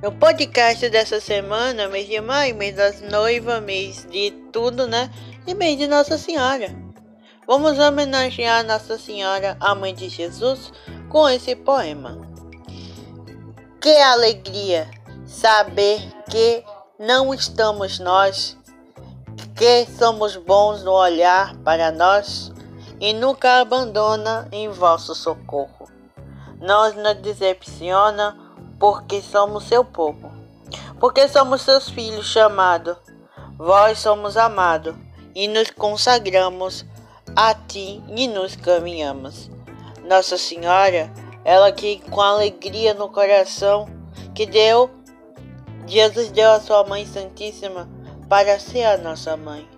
No podcast dessa semana, mês de maio, mês das noivas, mês de tudo, né? E mês de Nossa Senhora. Vamos homenagear Nossa Senhora, a Mãe de Jesus, com esse poema. Que alegria saber que não estamos nós, que somos bons no olhar para nós e nunca abandona em vosso socorro. Nós nos decepciona porque somos seu povo, porque somos seus filhos chamados. Vós somos amados e nos consagramos a ti e nos caminhamos. Nossa Senhora, ela que com alegria no coração que deu, Jesus deu a sua Mãe Santíssima para ser a nossa mãe.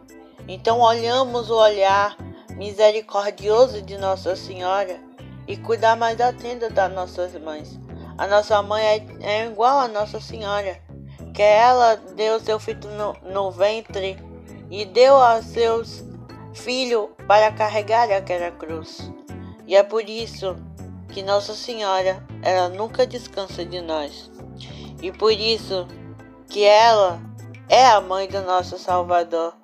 Então olhamos o olhar misericordioso de Nossa Senhora e cuidar mais atento das nossas mães. A nossa mãe é, é igual a Nossa Senhora, que ela deu seu filho no, no ventre e deu a seus filhos para carregar aquela cruz. E é por isso que Nossa Senhora, ela nunca descansa de nós. E por isso que ela é a mãe do nosso Salvador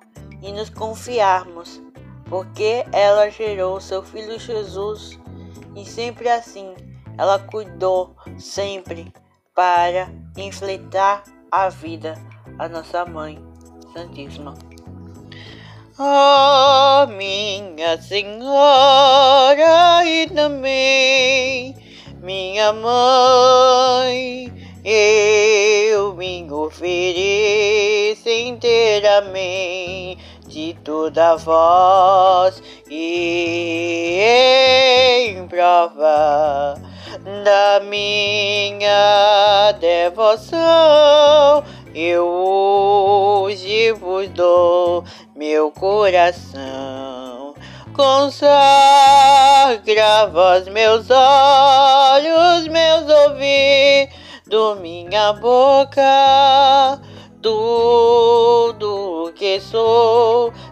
e nos confiarmos, porque ela gerou seu filho Jesus e sempre assim ela cuidou sempre para enfrentar a vida a nossa mãe Santíssima. Oh, minha Senhora e também minha mãe, eu me ofereço inteiramente de toda voz e em prova da minha devoção, eu hoje vos dou meu coração. Consagra vós meus olhos, meus ouvidos, minha boca, tudo que sou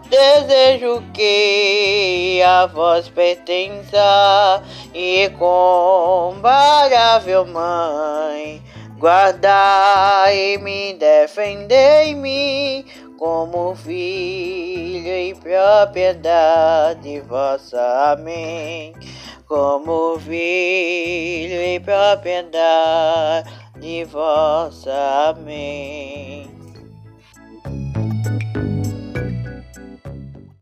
Desejo que a vós pertença, incomparável Mãe. Guardai-me, defendei-me, como filho e propriedade vossa. Amém. Como filho e propriedade vossa. Amém.